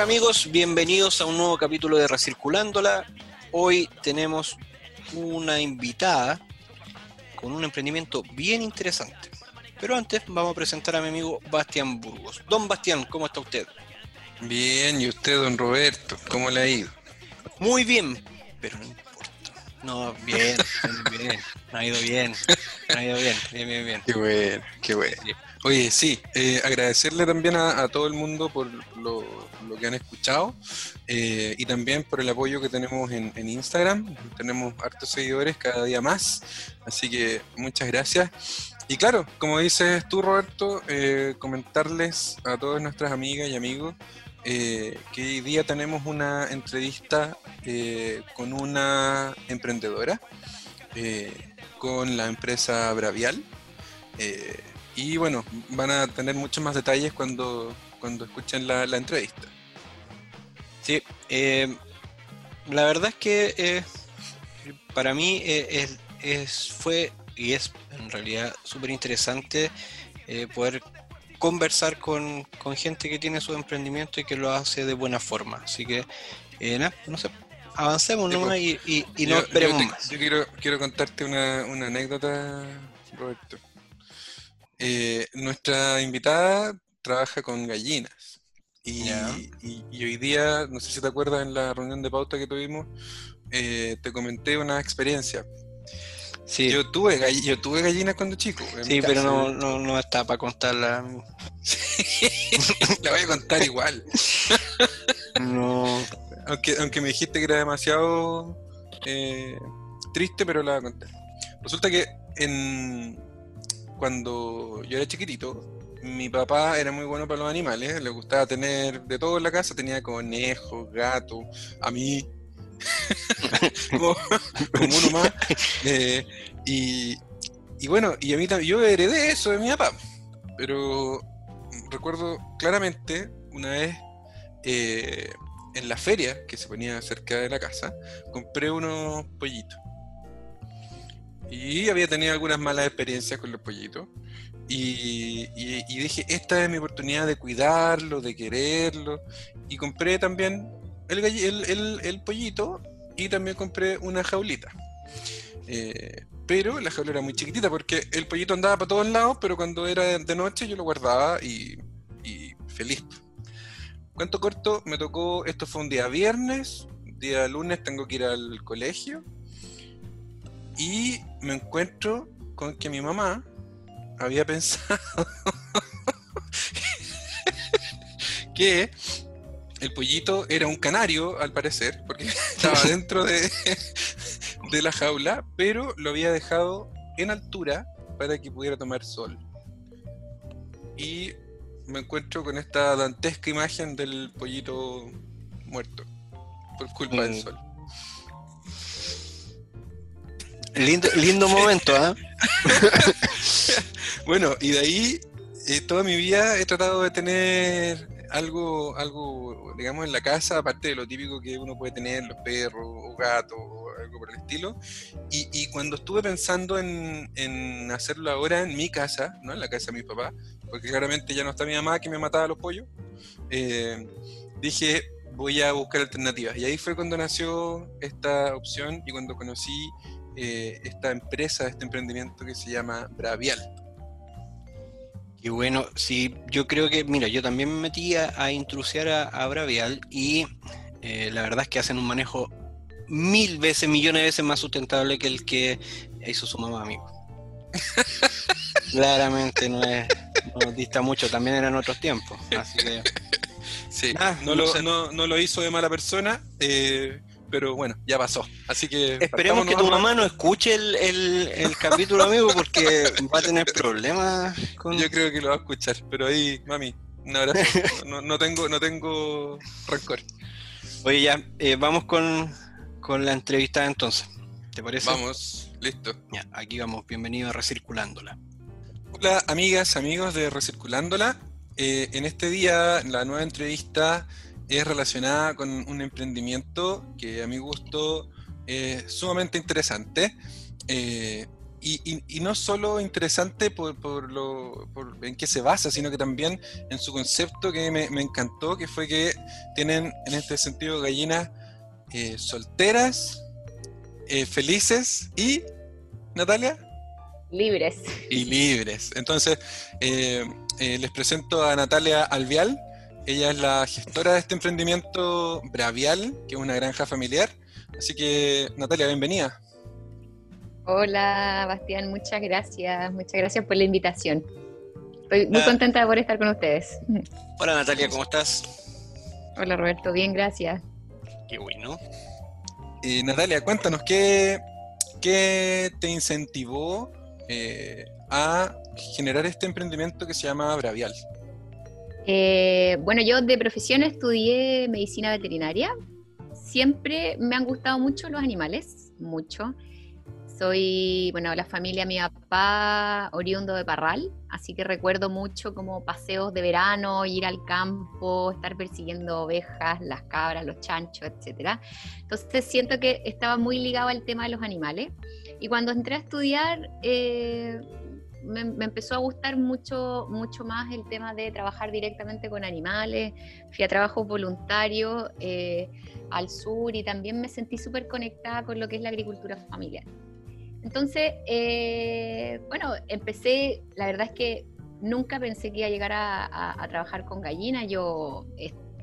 ¿Qué tal amigos? Bienvenidos a un nuevo capítulo de Recirculándola. Hoy tenemos una invitada con un emprendimiento bien interesante. Pero antes vamos a presentar a mi amigo Bastián Burgos. Don Bastián, ¿cómo está usted? Bien, ¿y usted, don Roberto? ¿Cómo le ha ido? Muy bien, pero no importa. No, bien, bien, me ha ido bien, me ha ido bien, bien, bien, bien. Qué bueno, qué bueno. Oye, sí, eh, agradecerle también a, todo el mundo por lo, que han escuchado eh, y también por el apoyo que tenemos en, Instagram. Tenemos hartos seguidores cada día más, así que muchas gracias. Y claro, como dices tú, Roberto, eh, comentarles a todas nuestras amigas y amigos que hoy día tenemos una entrevista con una emprendedora, con la empresa Bravial. Y bueno, van a tener muchos más detalles cuando, cuando escuchen la, entrevista. Sí, eh, la verdad es que eh, para mí eh, es, fue y es en realidad súper interesante poder conversar con, gente que tiene su emprendimiento y que lo hace de buena forma. Así que, nada, no sé, avancemos nomás pues, y, y, no esperemos más. Yo quiero, quiero contarte una, una anécdota, Roberto. Eh, nuestra invitada trabaja con gallinas. Y, hoy día, no sé si te acuerdas en la reunión de pauta que tuvimos, eh, te comenté una experiencia. Sí. Yo tuve, yo tuve gallinas cuando chico. Sí, pero no, no, no, está para contarla. la voy a contar igual. no. Aunque, aunque me dijiste que era demasiado eh, triste, pero la voy a contar. Resulta que en, cuando yo era chiquitito, mi papá era muy bueno para los animales, le gustaba tener de todo en la casa, tenía conejos, gatos, a mí, como, uno más. Eh, y, bueno, y a mí yo heredé eso de mi papá, pero recuerdo claramente una vez eh, en la feria que se ponía cerca de la casa, compré unos pollitos. Y había tenido algunas malas experiencias con los pollitos. Y, dije, esta es mi oportunidad de cuidarlo, de quererlo. Y compré también el, el, pollito y también compré una jaulita. Eh, pero la jaula era muy chiquitita porque el pollito andaba para todos lados, pero cuando era de noche yo lo guardaba y, y feliz. Cuento corto, me tocó, esto fue un día viernes, día lunes tengo que ir al colegio y me encuentro con que mi mamá había pensado que el pollito era un canario, al parecer, porque estaba dentro de, de la jaula, pero lo había dejado en altura para que pudiera tomar sol. Y me encuentro con esta dantesca imagen del pollito muerto por culpa del mm. sol. Lindo, lindo momento, ¿ah? bueno, y de ahí eh, toda mi vida he tratado de tener algo, algo, digamos, en la casa, aparte de lo típico que uno puede tener, los perros o gatos o algo por el estilo. Y, cuando estuve pensando en, hacerlo ahora en mi casa, ¿no? En la casa de mi papá, porque claramente ya no está mi mamá que me mataba los pollos, eh, dije, voy a buscar alternativas. Y ahí fue cuando nació esta opción y cuando conocí eh, esta empresa, este emprendimiento que se llama Bravial. Y bueno, sí, yo creo que, mira, yo también me metí a, a intrusiar a, Bravial y eh, la verdad es que hacen un manejo mil veces, millones de veces más sustentable que el que hizo su mamá, amigo. Claramente no es, no dista mucho, también eran otros tiempos. Así que. Sí, no, lo, no, no, lo, hizo de mala persona, eh, pero bueno, ya pasó. Así que. Esperemos que tu mamá no escuche el, capítulo, amigo, porque va a tener problemas con. Yo creo que lo va a escuchar, pero ahí, mami, un abrazo. no, tengo, no tengo rencor. Oye, ya, eh, vamos con, la entrevista entonces. ¿Te parece? Vamos, listo. Ya, aquí vamos, bienvenido a Recirculándola. Hola, amigas, amigos de Recirculándola. Eh, en este día, la nueva entrevista es relacionada con un emprendimiento que a mi gusto es sumamente interesante. Eh, y, no solo interesante por, lo, en qué se basa, sino que también en su concepto que me, encantó, que fue que tienen en este sentido gallinas eh, solteras, eh, felices y, Natalia. Libres. Y libres. Entonces, eh, les presento a Natalia Alvial. Ella es la gestora de este emprendimiento Bravial, que es una granja familiar. Así que, Natalia, bienvenida. Hola, Bastián, muchas gracias. Muchas gracias por la invitación. Estoy muy contenta por estar con ustedes. Hola, Natalia, ¿cómo estás? Hola, Roberto, bien, gracias. Qué bueno. Y Natalia, cuéntanos, ¿qué, qué te incentivó eh, a generar este emprendimiento que se llama Bravial? Eh, bueno, yo de profesión estudié medicina veterinaria. Siempre me han gustado mucho los animales, mucho. Soy, bueno, la familia, mi papá, oriundo de Parral, así que recuerdo mucho como paseos de verano, ir al campo, estar persiguiendo ovejas, las cabras, los chanchos, etc. Entonces siento que estaba muy ligado al tema de los animales. Y cuando entré a estudiar, eh, me, empezó a gustar mucho, mucho más el tema de trabajar directamente con animales. Fui a trabajos voluntarios eh, al sur y también me sentí súper conectada con lo que es la agricultura familiar. Entonces, eh, bueno, empecé, la verdad es que nunca pensé que iba a llegar a, trabajar con gallinas. Yo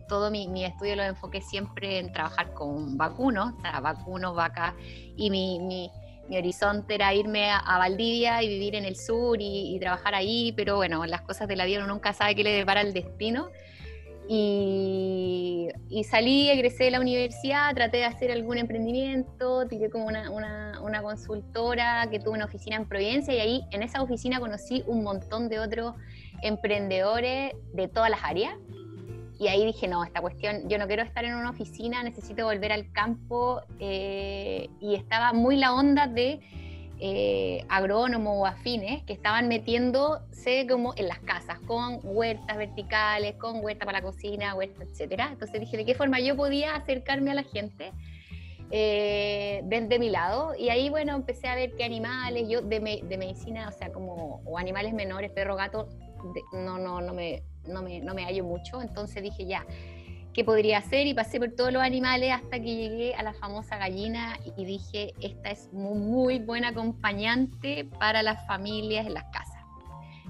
todo mi, estudio lo enfoqué siempre en trabajar con vacunos, o sea, vacunos, vacas, y mi, horizonte era irme a, Valdivia y vivir en el sur y, y, trabajar ahí, pero bueno, las cosas de la vida uno nunca sabe qué le depara el destino. Y, salí, egresé de la universidad, traté de hacer algún emprendimiento, tiré como una, una, consultora que tuvo una oficina en Providencia y ahí en esa oficina conocí un montón de otros emprendedores de todas las áreas. Y ahí dije, no, esta cuestión, yo no quiero estar en una oficina, necesito volver al campo. Eh, y estaba muy la onda de eh, agrónomos o afines que estaban metiéndose como en las casas, con huertas verticales, con huerta para la cocina, huerta, etcétera. Entonces dije, ¿de qué forma yo podía acercarme a la gente? Eh, desde mi lado y ahí bueno empecé a ver qué animales yo de, de medicina o sea como o animales menores perro gato no no no me no me no me hallo mucho entonces dije ya qué podría hacer y pasé por todos los animales hasta que llegué a la famosa gallina y dije, esta es muy, buena acompañante para las familias en las casas.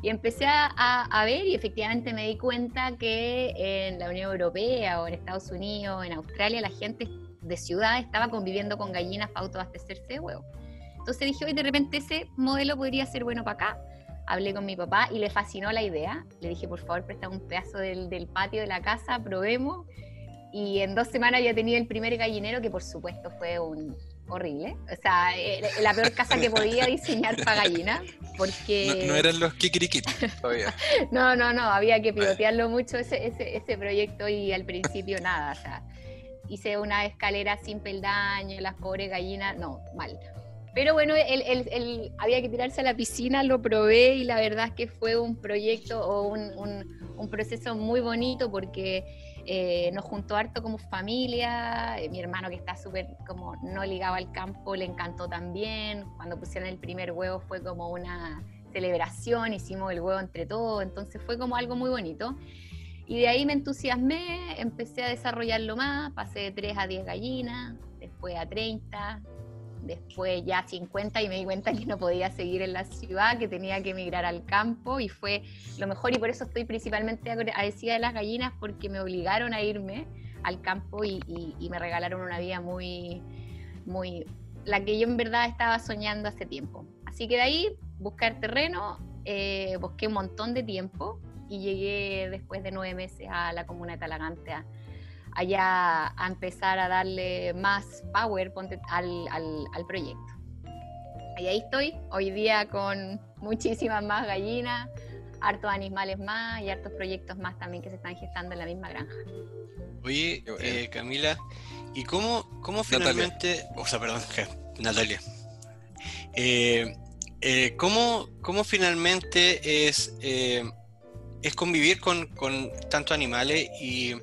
Y empecé a, ver y efectivamente me di cuenta que en la Unión Europea o en Estados Unidos, en Australia, la gente de ciudad estaba conviviendo con gallinas para autoabastecerse de huevo. Entonces dije, hoy de repente ese modelo podría ser bueno para acá. Hablé con mi papá y le fascinó la idea. Le dije, por favor, presta un pedazo del, del patio de la casa, probemos y en dos semanas ya tenía el primer gallinero que por supuesto fue un horrible, o sea, eh, la peor casa que podía diseñar para gallinas, porque... No, eran los kikirikit todavía. no, no, no, había que pilotearlo mucho ese, ese, ese proyecto y al principio nada, o sea, hice una escalera sin peldaño, las pobres gallinas, no, mal. Pero bueno, el, había que tirarse a la piscina, lo probé y la verdad es que fue un proyecto o un proceso muy bonito porque eh, nos juntó harto como familia, eh, mi hermano que está súper como no ligado al campo le encantó también, cuando pusieron el primer huevo fue como una celebración, hicimos el huevo entre todos, entonces fue como algo muy bonito. Y de ahí me entusiasmé, empecé a desarrollarlo más, pasé de 3 a 10 gallinas, después a 30, después ya 50 y me di cuenta que no podía seguir en la ciudad, que tenía que emigrar al campo y fue lo mejor y por eso estoy principalmente agradecida de las gallinas porque me obligaron a irme al campo y, me regalaron una vida muy, muy, la que yo en verdad estaba soñando hace tiempo. Así que de ahí buscar terreno, eh, busqué un montón de tiempo y llegué después de nueve meses a la comuna de Talagante allá a empezar a darle más power al, al, proyecto. Y ahí estoy, hoy día con muchísimas más gallinas, hartos animales más y hartos proyectos más también que se están gestando en la misma granja. Oye, eh, Camila, ¿y cómo, cómo finalmente, o sea, perdón, Natalia, eh, eh, ¿cómo, ¿cómo, finalmente es, es convivir con, con tantos animales y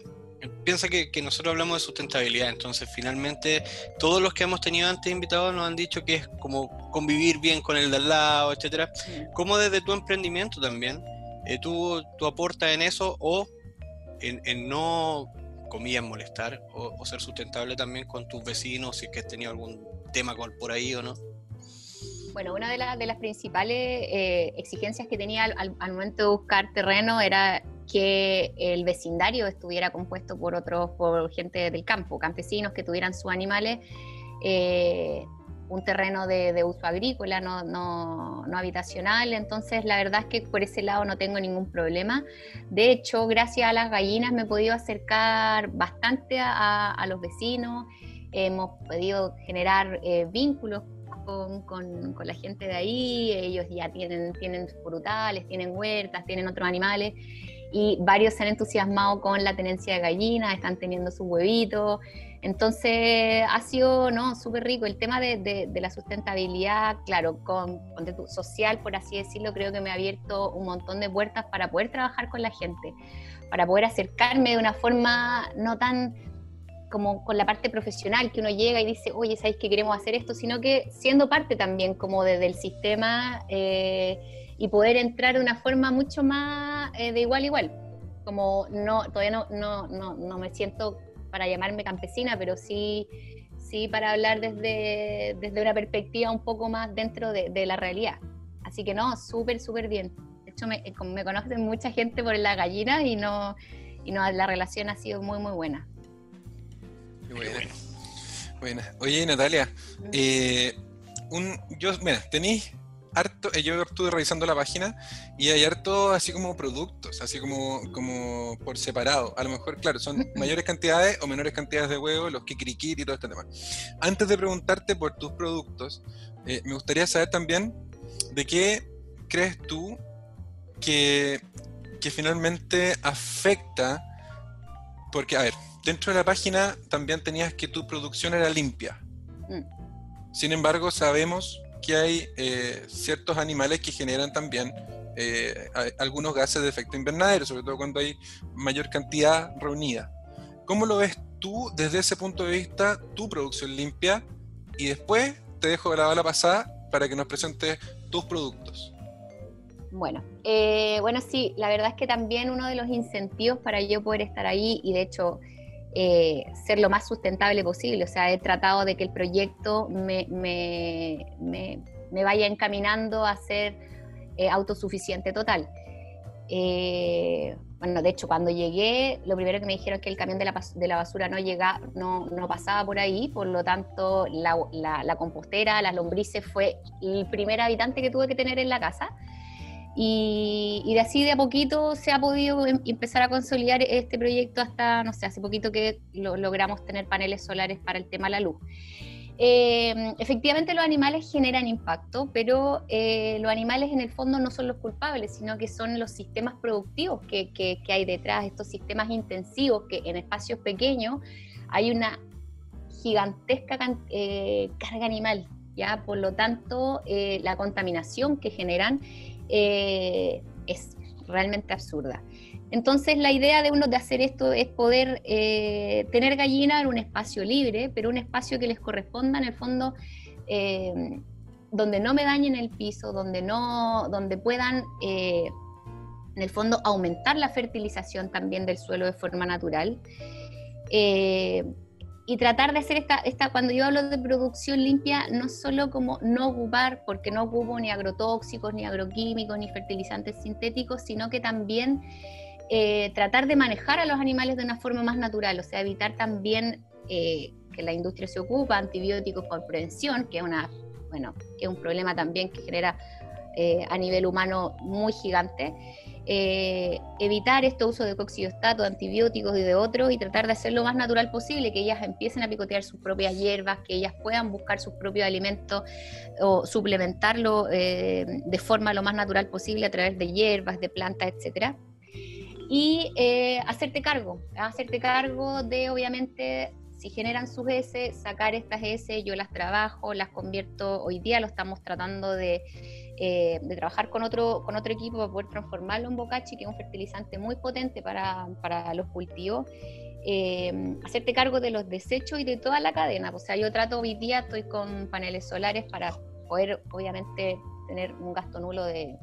piensa que, nosotros hablamos de sustentabilidad, entonces finalmente todos los que hemos tenido antes invitados nos han dicho que es como convivir bien con el de al lado, etcétera. ¿Cómo desde tu emprendimiento también eh, tú, tú, aportas en eso o en, no, comillas, molestar o, ser sustentable también con tus vecinos si es que has tenido algún tema por ahí o no? Bueno, una de, de las principales eh, exigencias que tenía al, al, momento de buscar terreno era que el vecindario estuviera compuesto por otros, por gente del campo, campesinos que tuvieran sus animales, eh, un terreno de, uso agrícola, no, no, no, habitacional. Entonces, la verdad es que por ese lado no tengo ningún problema. De hecho, gracias a las gallinas me he podido acercar bastante a, los vecinos, hemos podido generar eh, vínculos con, con, con, la gente de ahí, ellos ya tienen, tienen frutales, tienen huertas, tienen otros animales y varios se han entusiasmado con la tenencia de gallinas, están teniendo sus huevitos. Entonces ha sido no súper rico. El tema de, de, la sustentabilidad, claro, con, con social, por así decirlo, creo que me ha abierto un montón de puertas para poder trabajar con la gente, para poder acercarme de una forma no tan como con la parte profesional, que uno llega y dice, oye, ¿sabéis que queremos hacer esto? Sino que siendo parte también como del sistema. Eh, y poder entrar de una forma mucho más eh, de igual a igual. Como no, todavía no, no, no, no, me siento para llamarme campesina, pero sí, sí para hablar desde, desde una perspectiva un poco más dentro de, de la realidad. Así que no, súper, súper bien. De hecho, me, me conocen mucha gente por la gallina y no, y no la relación ha sido muy, muy buena. Qué buena. Oye, Natalia, eh, un, yo, mira, tenéis harto, eh, yo estuve revisando la página y hay harto así como productos, así como, como por separado. A lo mejor, claro, son mayores cantidades o menores cantidades de huevos, los kikirikiri y todo este tema. Antes de preguntarte por tus productos, eh, me gustaría saber también de qué crees tú que, que finalmente afecta, porque, a ver, dentro de la página también tenías que tu producción era limpia. Mm. Sin embargo, sabemos que hay eh, ciertos animales que generan también eh, algunos gases de efecto invernadero, sobre todo cuando hay mayor cantidad reunida. ¿Cómo lo ves tú desde ese punto de vista, tu producción limpia? Y después te dejo la bala pasada para que nos presentes tus productos. Bueno, eh, bueno, sí, la verdad es que también uno de los incentivos para yo poder estar ahí, y de hecho eh, ser lo más sustentable posible. O sea, he tratado de que el proyecto me, vaya encaminando a ser eh, autosuficiente total. Eh, bueno, de hecho, cuando llegué, lo primero que me dijeron es que el camión de la, basura no, llega, no, pasaba por ahí, por lo tanto, la, la compostera, las lombrices, fue el primer habitante que tuve que tener en la casa. Y, de así de a poquito se ha podido em, empezar a consolidar este proyecto hasta, no sé, hace poquito que logramos tener paneles solares para el tema de la luz. Em, efectivamente los animales generan impacto, pero eh, los animales en el fondo no son los culpables, sino que son los sistemas productivos que, que, hay detrás, estos sistemas intensivos que en espacios pequeños hay una gigantesca eh, carga animal, ¿ya? Por lo tanto, eh, la contaminación que generan eh, es realmente absurda. Entonces la idea de uno de hacer esto es poder eh, tener gallina en un espacio libre, pero un espacio que les corresponda en el fondo, eh, donde no me dañen el piso, donde, no, donde puedan en el fondo aumentar la fertilización también del suelo de forma natural y tratar de hacer esta, esta, cuando yo hablo de producción limpia, no solo como no ocupar, porque no ocupo ni agrotóxicos, ni agroquímicos, ni fertilizantes sintéticos, sino que también eh, tratar de manejar a los animales de una forma más natural, o sea, evitar también eh, que la industria se ocupa antibióticos por prevención, que es una, bueno, que es un problema también que genera eh, a nivel humano muy gigante. Eh, evitar este uso de coxidiostato, de antibióticos y de otros y tratar de hacerlo lo más natural posible, que ellas empiecen a picotear sus propias hierbas, que ellas puedan buscar sus propios alimentos o suplementarlo eh, de forma lo más natural posible a través de hierbas, de plantas, etcétera. Y eh, hacerte cargo, hacerte cargo de obviamente si generan sus S, sacar estas S, yo las trabajo, las convierto, hoy día lo estamos tratando de eh, de trabajar con otro, con otro equipo para poder transformarlo en bocachi, que es un fertilizante muy potente para, para los cultivos. eh, hacerte cargo de los desechos y de toda la cadena. O sea, yo trato hoy día, estoy con paneles solares para poder, obviamente, tener un gasto nulo de,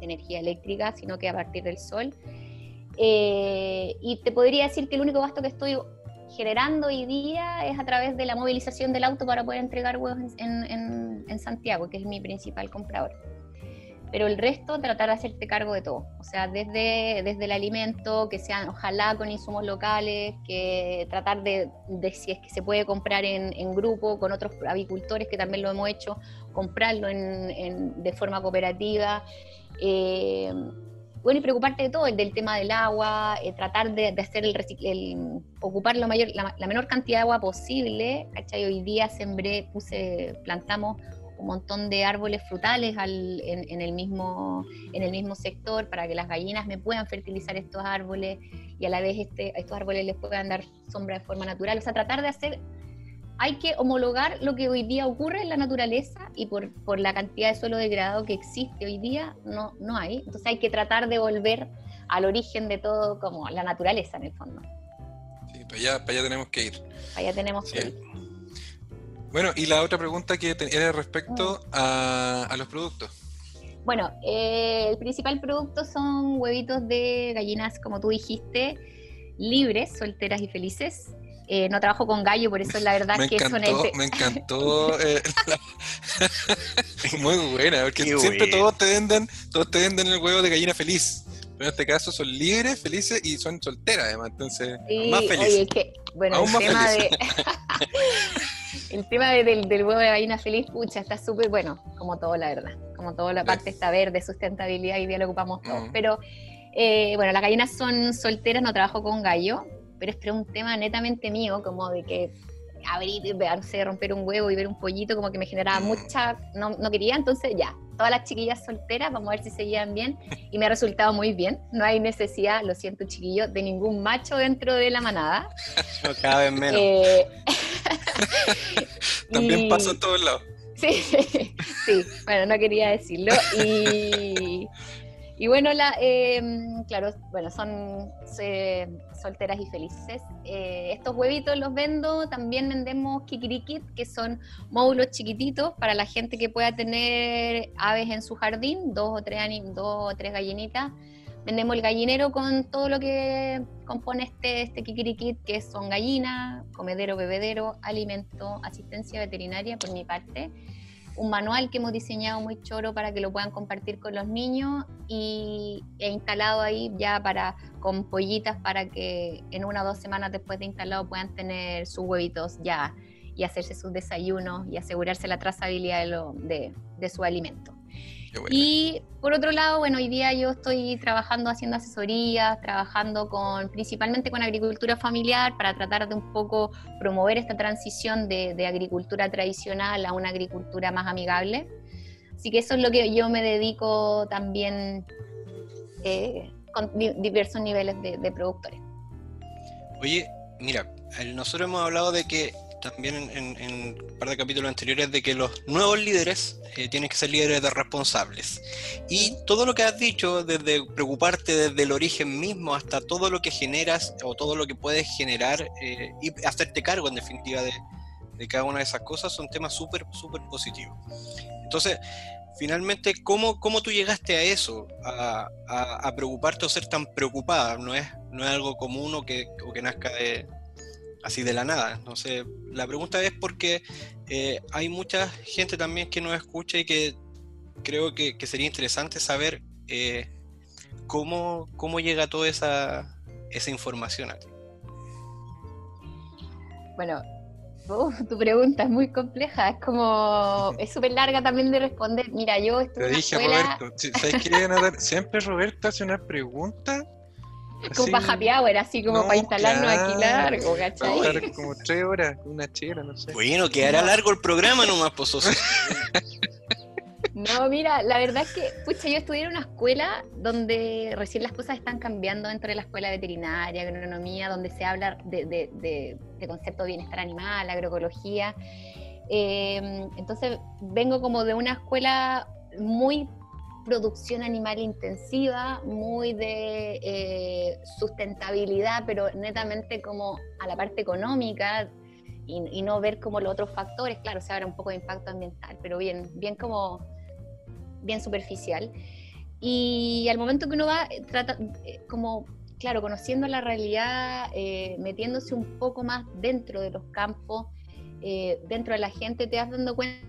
energía eléctrica, sino que a partir del sol. Eh, y te podría decir que el único gasto que estoy generando hoy día es a través de la movilización del auto para poder entregar huevos en, Santiago, que es mi principal comprador pero el resto tratar de hacerte cargo de todo, o sea, desde, desde el alimento, que sean ojalá con insumos locales, que tratar de, si es que se puede comprar en, grupo con otros avicultores, que también lo hemos hecho, comprarlo de forma cooperativa. Eh, bueno, y preocuparte de todo, del tema del agua, eh, tratar de, hacer el, el ocupar la, mayor, la, menor cantidad de agua posible. ¿cachai? Hoy día sembré, puse, plantamos un montón de árboles frutales en, el mismo, en el mismo sector para que las gallinas me puedan fertilizar estos árboles y a la vez este, estos árboles les puedan dar sombra de forma natural. O sea, tratar de hacer, hay que homologar lo que hoy día ocurre en la naturaleza y por, por la cantidad de suelo degradado que existe hoy día, no, no hay. Entonces hay que tratar de volver al origen de todo, como la naturaleza en el fondo. Sí, para allá, para allá tenemos que ir. Para allá tenemos que ir. Bueno, y la otra pregunta que era respecto a, los productos. Bueno, eh, el principal producto son huevitos de gallinas, como tú dijiste, libres, solteras y felices. Eh, no trabajo con gallo, por eso la verdad me que encantó, son Me encantó. Eh, muy buena, porque siempre todos te venden, todos te venden el huevo de gallina feliz. Pero en este caso son libres, felices y son solteras además, entonces más felices. Oye, que, bueno, el tema de el tema del, huevo de gallina feliz, pucha, está súper bueno, como todo, la verdad. Como todo, la parte está verde, sustentabilidad, y bien lo ocupamos todos. Mm. Pero, eh, bueno, las gallinas son solteras, no trabajo con gallo, pero es un tema netamente mío, como de que abrir, verse, romper un huevo y ver un pollito, como que me generaba mm. mucha, no, no quería, entonces ya, todas las chiquillas solteras, vamos a ver si se llevan bien, y me ha resultado muy bien, no hay necesidad, lo siento chiquillo, de ningún macho dentro de la manada. No cabe menos. Eh, También pasa en todos lados. Sí, sí, bueno, no quería decirlo. Y, y bueno, la, eh, claro, bueno, son solteras y felices. Eh, estos huevitos los vendo, también vendemos kikirikit, que son módulos chiquititos para la gente que pueda tener aves en su jardín, dos o tres, dos o tres gallinitas. Vendemos el gallinero con todo lo que compone este, este kikirikit, que son gallinas, comedero, bebedero, alimento, asistencia veterinaria por mi parte un manual que hemos diseñado muy choro para que lo puedan compartir con los niños y he instalado ahí ya para con pollitas para que en una o dos semanas después de instalado puedan tener sus huevitos ya y hacerse sus desayunos y asegurarse la trazabilidad de, de, de su alimento. Y por otro lado, bueno, hoy día yo estoy trabajando haciendo asesorías, trabajando con principalmente con agricultura familiar para tratar de un poco promover esta transición de, de agricultura tradicional a una agricultura más amigable. Así que eso es lo que yo me dedico también eh, con diversos niveles de, de productores. Oye, mira, nosotros hemos hablado de que también en, un par de capítulos anteriores de que los nuevos líderes eh, tienen que ser líderes de responsables. Y todo lo que has dicho, desde preocuparte desde el origen mismo hasta todo lo que generas o todo lo que puedes generar eh, y hacerte cargo en definitiva de, de, cada una de esas cosas, son temas súper, súper positivos. Entonces, finalmente, ¿cómo, ¿cómo, tú llegaste a eso? A, a, a, preocuparte o ser tan preocupada. No es, no es algo común o que, o que nazca de, así de la nada. Entonces, la pregunta es porque eh, hay mucha gente también que nos escucha y que creo que, sería interesante saber eh, cómo, cómo llega toda esa, esa información a ti. Bueno, tu pregunta es muy compleja, es como, es súper larga también de responder. Mira, yo estuve Te dije, Roberto, ¿sabes Siempre Roberto hace una pregunta como para happy hour, así como para instalarnos aquí largo, ¿cachai? como tres horas, una chela, no sé. Bueno, quedará largo el programa nomás, pozoso. No, mira, la verdad es que, pucha, yo estudié en una escuela donde recién las cosas están cambiando dentro de la escuela veterinaria, agronomía, donde se habla de, de, de, concepto de bienestar animal, agroecología. Eh, entonces, vengo como de una escuela muy producción animal intensiva, muy de eh, sustentabilidad, pero netamente como a la parte económica y, no ver como los otros factores. Claro, se habrá un poco de impacto ambiental, pero bien, bien como bien superficial. Y al momento que uno va, eh, trata eh, como, claro, conociendo la realidad, metiéndose un poco más dentro de los campos, dentro de la gente, te vas dando cuenta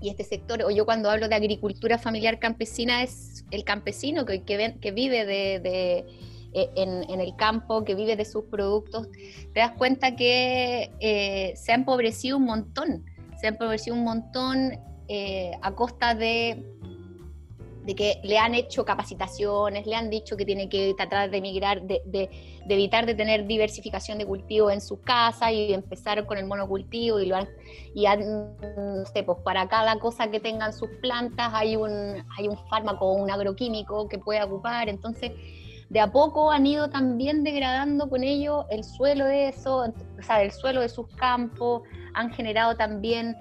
y este sector, o yo cuando hablo de agricultura familiar campesina, es el campesino que, que, vive de, eh, en, el campo, que vive de sus productos, te das cuenta que eh, se ha empobrecido un montón, se ha empobrecido un montón eh, a costa de de que le han hecho capacitaciones, le han dicho que tiene que tratar de migrar, de, de, evitar de tener diversificación de cultivo en su casa y empezar con el monocultivo y lo han, y no sé, pues para cada cosa que tengan sus plantas hay un, hay un fármaco o un agroquímico que puede ocupar, entonces de a poco han ido también degradando con ello el suelo de eso, o sea, el suelo de sus campos, han generado también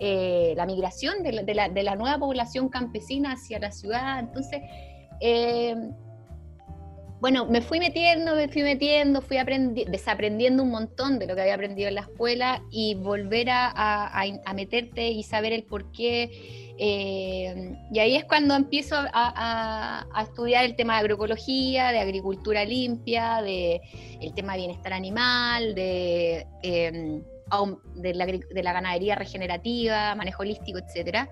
eh, la migración de la, nueva población campesina hacia la ciudad. Entonces, eh, bueno, me fui metiendo, me fui metiendo, fui desaprendiendo un montón de lo que había aprendido en la escuela y volver a, meterte y saber el por qué. Eh, y ahí es cuando empiezo a, estudiar el tema de agroecología, de agricultura limpia, de el tema de bienestar animal, de de la, de la ganadería regenerativa, manejo holístico, etc.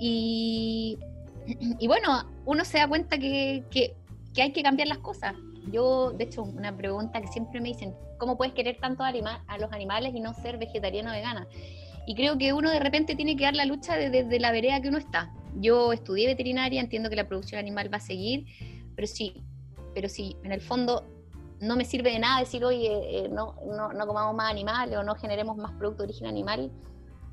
Y, y, bueno, uno se da cuenta que, que, hay que cambiar las cosas. Yo, de hecho, una pregunta que siempre me dicen, ¿cómo puedes querer tanto a, los animales y no ser vegetariano o vegana? Y creo que uno de repente tiene que dar la lucha desde la vereda que uno está. Yo estudié veterinaria, entiendo que la producción animal va a seguir, pero sí, pero sí, en el fondo no me sirve de nada decir, oye, eh, no, no, comamos más animales o no generemos más producto de origen animal.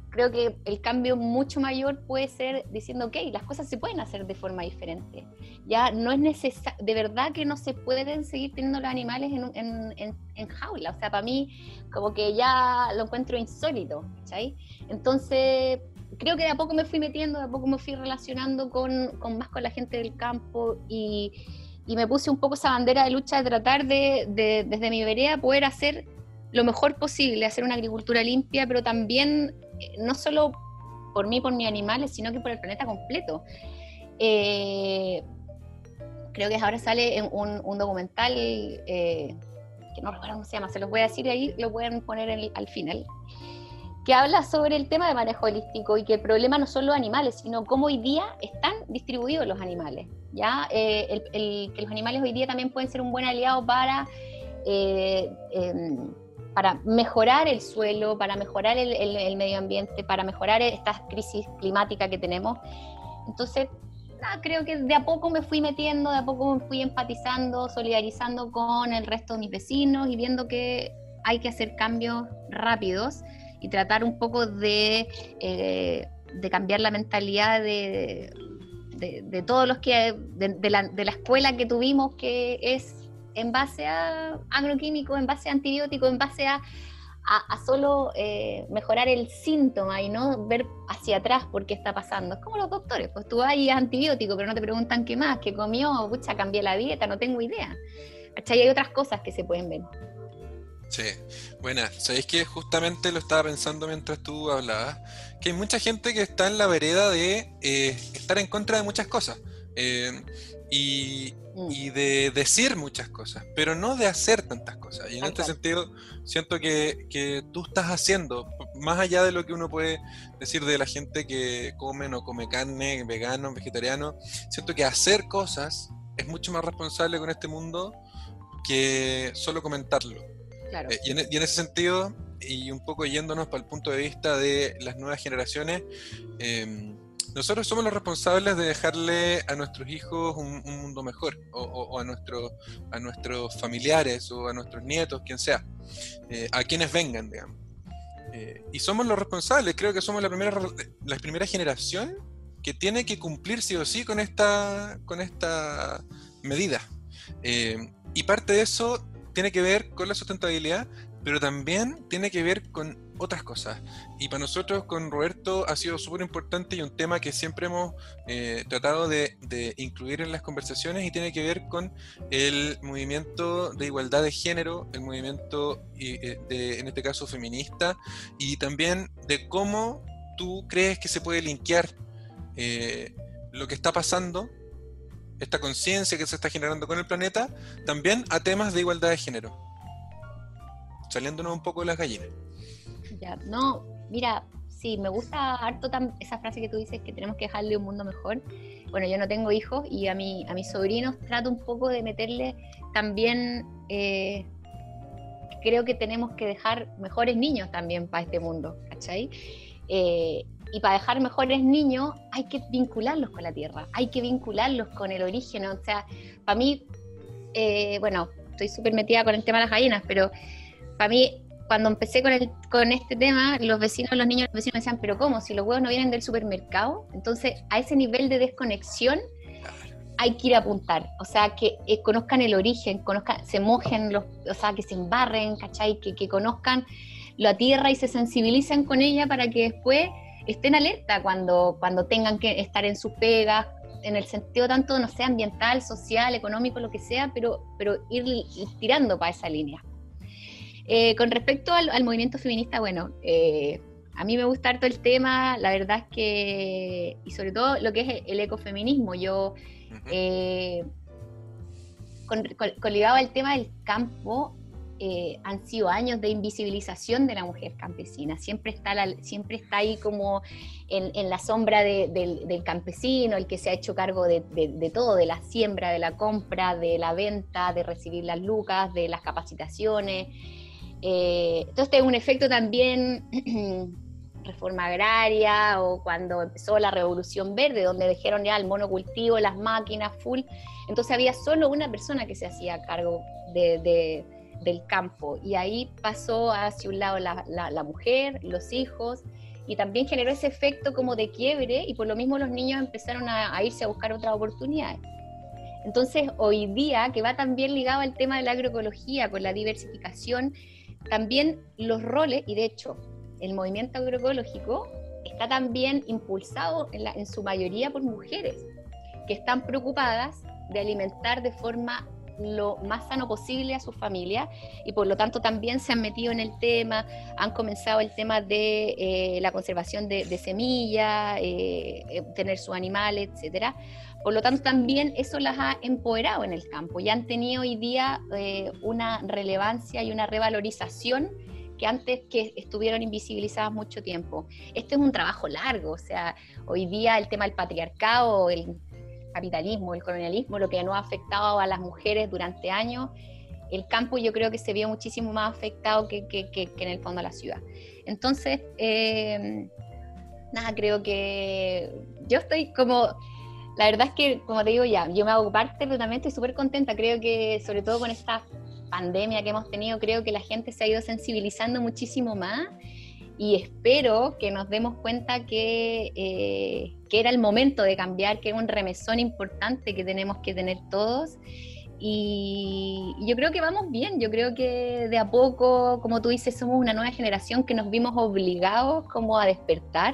Creo que el cambio mucho mayor puede ser diciendo, ok, las cosas se pueden hacer de forma diferente. Ya no es necesario, de verdad que no se pueden seguir teniendo los animales en, en, en, jaula. O sea, para mí, como que ya lo encuentro insólito, ¿cachai? Entonces, creo que de a poco me fui metiendo, de a poco me fui relacionando con, con más con la gente del campo y y me puse un poco esa bandera de lucha de tratar de, desde mi vereda, poder hacer lo mejor posible, hacer una agricultura limpia, pero también eh, no solo por mí, por mis animales, sino que por el planeta completo. Eh, creo que ahora sale un, documental, eh, que no recuerdo cómo se llama, se los voy a decir ahí, lo pueden poner al final, que habla sobre el tema de manejo holístico y que el problema no son los animales, sino cómo hoy día están distribuidos los animales. ¿ya? Eh, el, que los animales hoy día también pueden ser un buen aliado para, eh, em, para mejorar el suelo, para mejorar el, medio ambiente, para mejorar esta crisis climática que tenemos. Entonces, creo que de a poco me fui metiendo, de a poco me fui empatizando, solidarizando con el resto de mis vecinos y viendo que hay que hacer cambios rápidos y tratar un poco de, eh, de cambiar la mentalidad de, de, todos los que, de, la, de, la, escuela que tuvimos, que es en base a agroquímicos, en base a antibióticos, en base a, a, solo eh, mejorar el síntoma y no ver hacia atrás por qué está pasando. Es como los doctores, pues tú vas y antibiótico, pero no te preguntan qué más, qué comió, pucha, cambié la dieta, no tengo idea. Hay otras cosas que se pueden ver. Sí, buena. ¿Sabéis que justamente lo estaba pensando mientras tú hablabas? Que hay mucha gente que está en la vereda de eh, estar en contra de muchas cosas. Eh, y, mm. y, de decir muchas cosas, pero no de hacer tantas cosas. Y en este sentido, siento que, que, tú estás haciendo, más allá de lo que uno puede decir de la gente que come o come carne, vegano, vegetariano, siento que hacer cosas es mucho más responsable con este mundo que solo comentarlo. Eh, y, en, ese sentido, y un poco yéndonos para el punto de vista de las nuevas generaciones, em, nosotros somos los responsables de dejarle a nuestros hijos un, mundo mejor, o, a, nuestro, a nuestros familiares, o a nuestros nietos, quien sea, eh, a quienes vengan, digamos. Eh, y somos los responsables, creo que somos la primera, la primera generación que tiene que cumplir sí o sí con esta, con esta medida. y parte de eso tiene que ver con la sustentabilidad, pero también tiene que ver con otras cosas. Y para nosotros con Roberto ha sido súper importante y un tema que siempre hemos eh, tratado de, incluir en las conversaciones y tiene que ver con el movimiento de igualdad de género, el movimiento eh, de, en este caso feminista, y también de cómo tú crees que se puede linkear eh, lo que está pasando esta conciencia que se está generando con el planeta, también a temas de igualdad de género. Saliéndonos un poco de las gallinas. Ya, no, mira, sí, me gusta harto esa frase que tú dices que tenemos que dejarle un mundo mejor. Bueno, yo no tengo hijos y a, mi, a mis sobrinos trato un poco de meterle también, eh, creo que tenemos que dejar mejores niños también para este mundo, ¿cachai? Eh, y para dejar mejores niños hay que vincularlos con la tierra, hay que vincularlos con el origen. O sea, para mí, eh, bueno, estoy súper metida con el tema de las gallinas, pero para mí, cuando empecé con, el, con este tema, los vecinos, los niños, los vecinos me decían, pero ¿cómo? Si los huevos no vienen del supermercado. Entonces, a ese nivel de desconexión hay que ir a apuntar. O sea, que eh, conozcan el origen, conozcan, se mojen, los, o sea, que se embarren, ¿cachai? Que, que conozcan la tierra y se sensibilicen con ella para que después estén alerta cuando, cuando tengan que estar en sus pegas, en el sentido tanto, no sé, ambiental, social, económico, lo que sea, pero, pero ir, tirando para esa línea. Eh, con respecto al, movimiento feminista, bueno, eh, a mí me gusta harto el tema, la verdad es que, y sobre todo lo que es el ecofeminismo, yo, eh, con, ligado al tema del campo, eh, han sido años de invisibilización de la mujer campesina. Siempre está, siempre está ahí como en, la sombra del, campesino, el que se ha hecho cargo de, todo, de la siembra, de la compra, de la venta, de recibir las lucas, de las capacitaciones. Eh, entonces, es un efecto también reforma agraria o cuando empezó la revolución verde, donde dejaron ya el monocultivo, las máquinas full. Entonces había solo una persona que se hacía cargo de del campo y ahí pasó hacia un lado la, mujer, los hijos y también generó ese efecto como de quiebre y por lo mismo los niños empezaron a, irse a buscar otras oportunidades. Entonces hoy día, que va también ligado al tema de la agroecología con la diversificación, también los roles, y de hecho el movimiento agroecológico está también impulsado en, en su mayoría por mujeres que están preocupadas de alimentar de forma lo más sano posible a su familia y por lo tanto también se han metido en el tema, han comenzado el tema de eh, la conservación de, semillas, eh, eh, tener sus animales, etcétera. Por lo tanto, también eso las ha empoderado en el campo y han tenido hoy día una relevancia y una revalorización que antes que estuvieron invisibilizadas mucho tiempo. Este es un trabajo largo, o sea, hoy día el tema del patriarcado, el capitalismo, el colonialismo, lo que no ha afectado a las mujeres durante años, el campo yo creo que se vio muchísimo más afectado que, en el fondo la ciudad. Entonces, eh, nada, creo que yo estoy como, la verdad es que, como te digo ya, yo me hago parte, pero también estoy súper contenta, creo que sobre todo con esta pandemia que hemos tenido, creo que la gente se ha ido sensibilizando muchísimo más y espero que nos demos cuenta que, eh, que, era el momento de cambiar, que es un remesón importante que tenemos que tener todos. Y, yo creo que vamos bien, yo creo que de a poco, como tú dices, somos una nueva generación que nos vimos obligados como a despertar.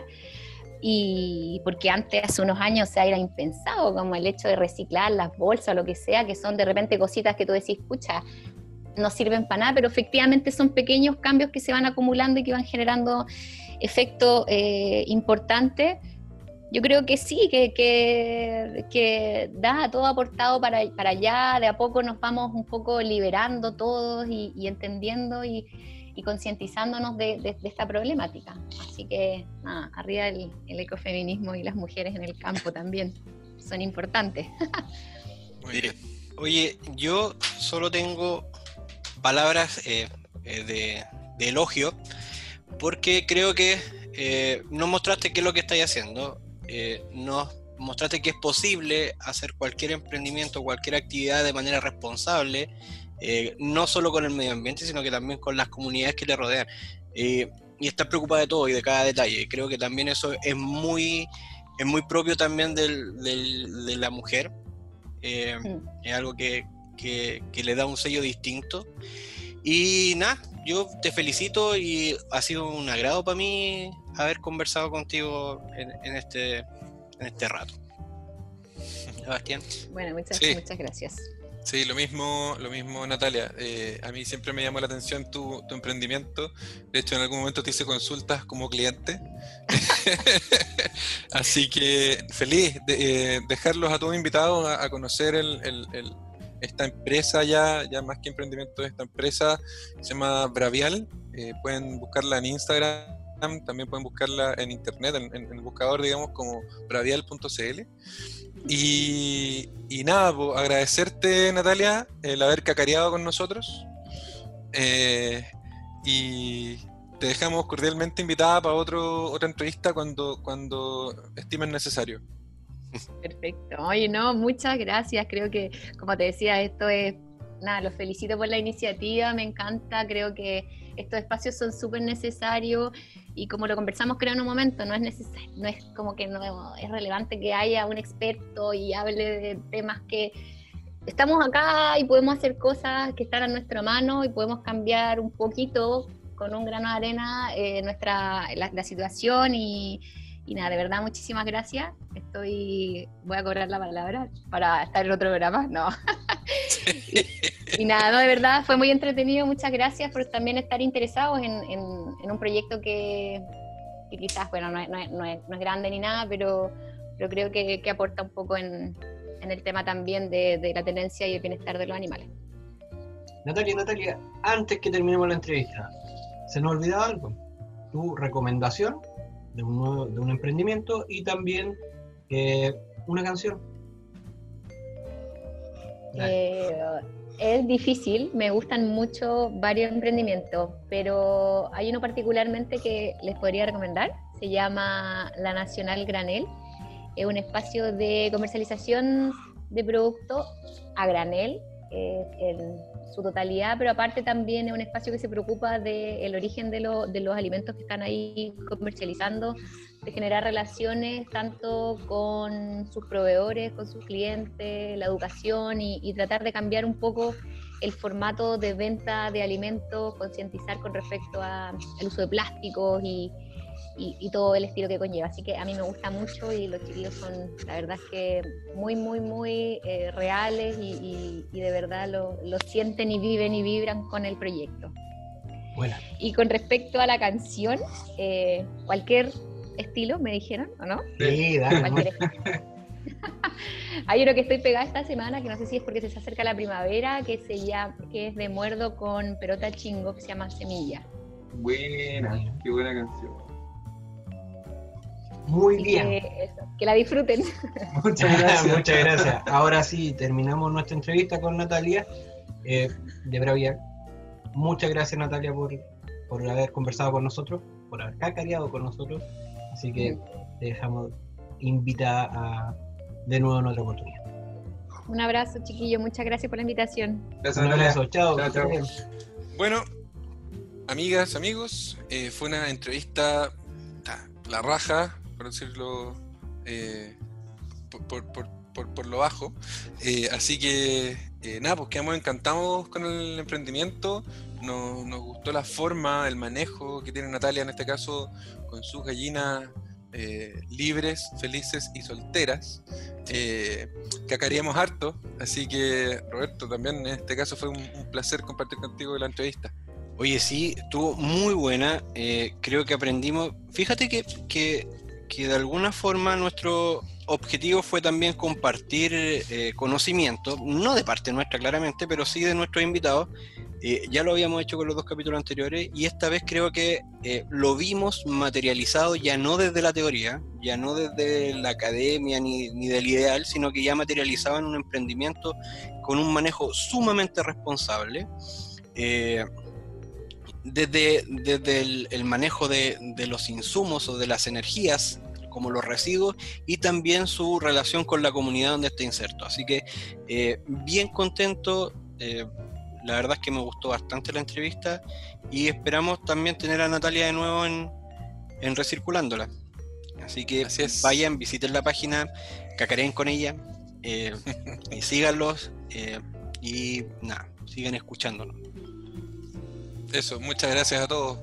Y porque antes, hace unos años, se era impensado, como el hecho de reciclar las bolsas o lo que sea, que son de repente cositas que tú decís, escucha, no sirven para nada, pero efectivamente son pequeños cambios que se van acumulando y que van generando efectos eh, importantes. Yo creo que sí, que, que, da todo aportado para, para, allá, de a poco nos vamos un poco liberando todos y, entendiendo y, concientizándonos de, esta problemática. Así que nada, arriba el, el ecofeminismo y las mujeres en el campo también son importantes. Muy bien. Oye, yo solo tengo palabras eh, eh, de, elogio, porque creo que eh, nos mostraste qué es lo que estáis haciendo, nos mostraste que es posible hacer cualquier emprendimiento, cualquier actividad de manera responsable, no solo con el medio ambiente, sino que también con las comunidades que le rodean. y estar preocupada de todo y de cada detalle. Creo que también eso es muy, es muy propio también de la mujer. Mm. Es algo que, que, le da un sello distinto. Y nada, yo te felicito y ha sido un agrado para mí haber conversado contigo en, este, en este rato. Sebastián. Bueno, muchas, muchas gracias. Sí, lo mismo, lo mismo Natalia. Eh, a mí siempre me llamó la atención tu, emprendimiento. De hecho, en algún momento te hice consultas como cliente. Así que feliz de eh, dejarlos a todos invitados a, conocer esta empresa ya, ya más que emprendimiento, esta empresa se llama Bravial. Eh, pueden buscarla en Instagram, también pueden buscarla en internet, en, el buscador, digamos, como bravial.cl. Y, nada, agradecerte, Natalia, el haber cacareado con nosotros. Eh, y te dejamos cordialmente invitada para otro, otra entrevista cuando, cuando estimen necesario. Perfecto. Oye, no, muchas gracias. Creo que, como te decía, esto es, nada, los felicito por la iniciativa, me encanta, creo que estos espacios son súper necesarios y como lo conversamos creo en un momento, no es necesario, no es como que no es relevante que haya un experto y hable de temas que estamos acá y podemos hacer cosas que están a nuestra mano y podemos cambiar un poquito con un grano de arena eh, nuestra la, situación y, y, nada, de verdad muchísimas gracias. Estoy voy a cobrar la palabra para estar en otro programa, no. y, nada, de verdad fue muy entretenido. Muchas gracias por también estar interesados en, un proyecto que, quizás, bueno, no es, grande ni nada, pero, pero creo que, aporta un poco en, el tema también de, la tenencia y el bienestar de los animales. Natalia, Natalia, antes que terminemos la entrevista, ¿se nos olvidaba algo? Tu recomendación de un, de un emprendimiento y también eh, una canción. Eh, es difícil, me gustan mucho varios emprendimientos, pero hay uno particularmente que les podría recomendar, se llama La Nacional Granel, es un espacio de comercialización de productos a granel en su totalidad, pero aparte también es un espacio que se preocupa del origen de, de los alimentos que están ahí comercializando, de generar relaciones tanto con sus proveedores, con sus clientes, la educación y, tratar de cambiar un poco el formato de venta de alimentos, concientizar con respecto al uso de plásticos y, y, todo el estilo que conlleva. Así que a mí me gusta mucho y los chiquillos son, la verdad es que muy, muy, muy eh, reales y, de verdad lo, lo, sienten y viven y vibran con el proyecto. Bueno. Y con respecto a la canción, eh, cualquier estilo, me dijeron, ¿o no? Sí, dale. Hay uno que estoy pegada esta semana, que no sé si es porque se acerca la primavera, que se llama, que es de muerdo con perota chingo, que se llama Semilla. Buena, qué buena canción. Muy bien. Que, la disfruten. Muchas gracias. Muchas gracias. Ahora sí, terminamos nuestra entrevista con Natalia eh, de Bravia. Muchas gracias Natalia por, por haber conversado con nosotros, por haber cacareado con nosotros. Así que te dejamos invitada a, de nuevo en otra oportunidad. Un abrazo, chiquillo. Muchas gracias por la invitación. Gracias, Un abrazo. Chao. Bueno, amigas, amigos, eh, fue una entrevista la raja, por decirlo eh, por, lo bajo. Eh, así que nada, pues quedamos encantados con el emprendimiento. Nos, nos, gustó la forma, el manejo que tiene Natalia en este caso con sus gallinas eh, libres, felices y solteras, eh, cacaríamos harto. Así que, Roberto, también en este caso fue un, placer compartir contigo la entrevista. Oye, sí, estuvo muy buena. Eh, creo que aprendimos. Fíjate que, que, que, de alguna forma nuestro objetivo fue también compartir eh, conocimiento, no de parte nuestra claramente, pero sí de nuestros invitados, eh, ya lo habíamos hecho con los dos capítulos anteriores y esta vez creo que eh, lo vimos materializado ya no desde la teoría, ya no desde la academia ni, ni, del ideal, sino que ya materializado en un emprendimiento con un manejo sumamente responsable. Eh, desde, desde el, manejo de, de, los insumos o de las energías como los residuos y también su relación con la comunidad donde está inserto. Así que bien contento, la verdad es que me gustó bastante la entrevista y esperamos también tener a Natalia de nuevo en, Recirculándola. Así que vayan, visiten la página, cacareen con ella, eh, y síganlos eh, y nada, sigan escuchándonos. Eso, muchas gracias a todos.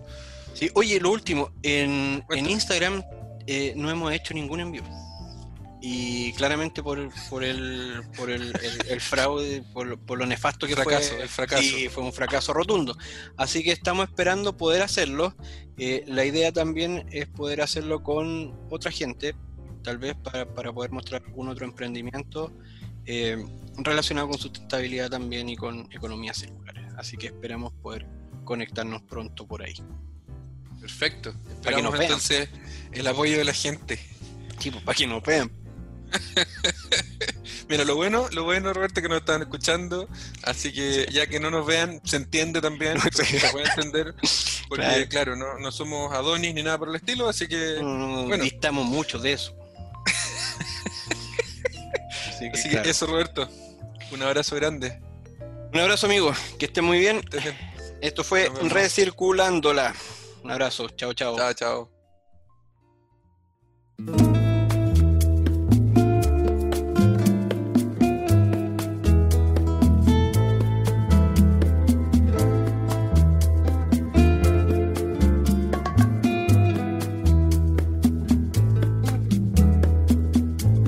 Sí, oye, lo último, en, en Instagram eh, no hemos hecho ningún envío. Y claramente por, por, el, por el, el, fraude, por, por, lo nefasto que fracaso, fue. El fracaso. Y fue un fracaso rotundo. Así que estamos esperando poder hacerlo. Eh, la idea también es poder hacerlo con otra gente, tal vez para, para poder mostrar algún otro emprendimiento eh, relacionado con sustentabilidad también y con economía circular. Así que esperamos poder conectarnos pronto por ahí. Perfecto. Para que nos entonces el apoyo de la gente. Sí, pues, para que nos vean. Mira, lo bueno, lo bueno, Roberto, que nos están escuchando, así que ya que no nos vean, se entiende también, se puede entender, porque claro, no, no, somos Adonis ni nada por el estilo, así que no, bueno. distamos mucho de eso. así, que, así claro. que, eso, Roberto, un abrazo grande. Un abrazo, amigo, que esté muy bien. Esto fue Recirculándola. Un abrazo, chao, chao. Chao, chao.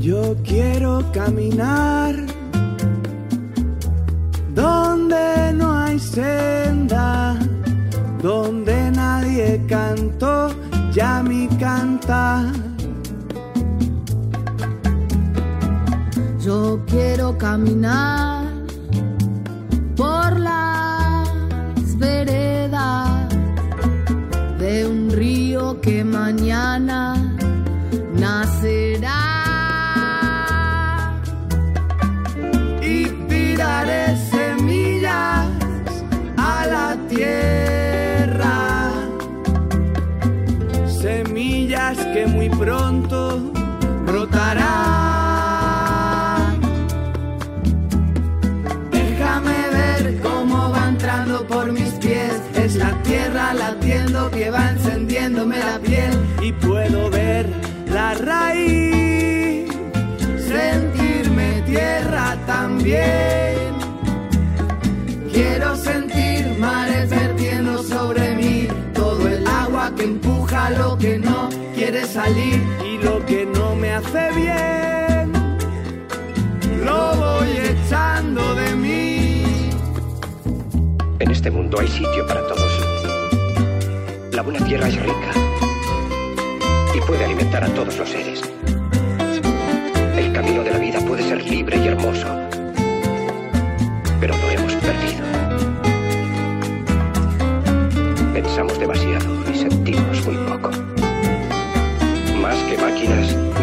Yo quiero caminar donde no hay senda, cantó ya mi cantar. Yo quiero caminar por las veredas de un río que mañana Que muy pronto brotarán. por mis pies. Es la tierra latiendo que va encendiéndome la piel. Y puedo ver la raíz, sentirme tierra también. Quiero sentir mares vertiendo sobre mí todo el agua que empuja lo que no quiere salir y lo que no me hace bien. Lo voy echando de mí. En este mundo hay sitio para todos. La buena tierra es rica y puede alimentar a todos los seres. El camino de la vida puede ser libre y hermoso, pero lo hemos perdido. Pensamos demasiado y sentimos muy poco.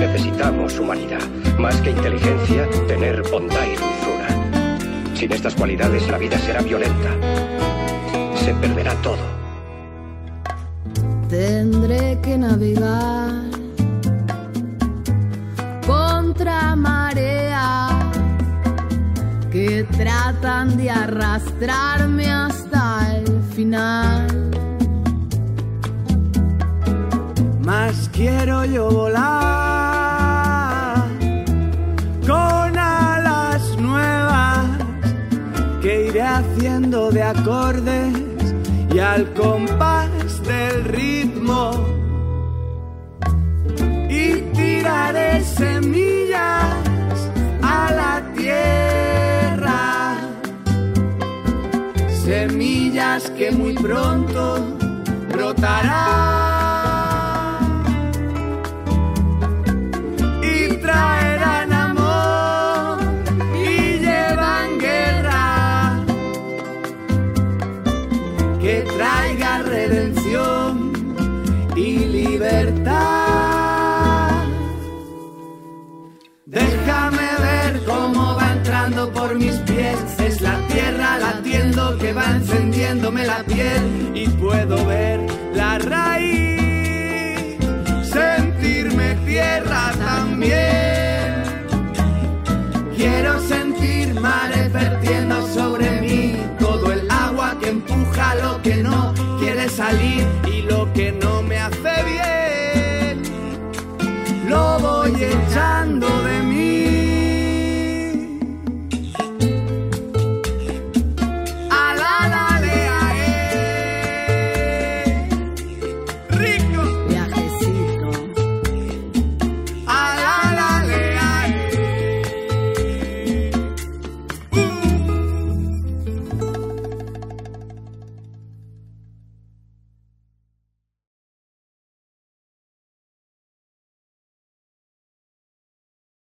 Necesitamos humanidad. Más que inteligencia, tener bondad y dulzura. Sin estas cualidades la vida será violenta. Se perderá todo. Tendré que navegar contra marea que tratan de arrastrarme hasta el final. Más quiero yo volar haciendo de acordes y al compás del ritmo. Y tiraré semillas a la tierra semillas que muy pronto brotarán por mis pies. Es la tierra latiendo que va encendiéndome la piel y puedo ver la raíz, sentirme tierra también. Quiero sentir mares vertiendo sobre mí todo el agua que empuja lo que no quiere salir y lo que no me hace bien. Lo voy echando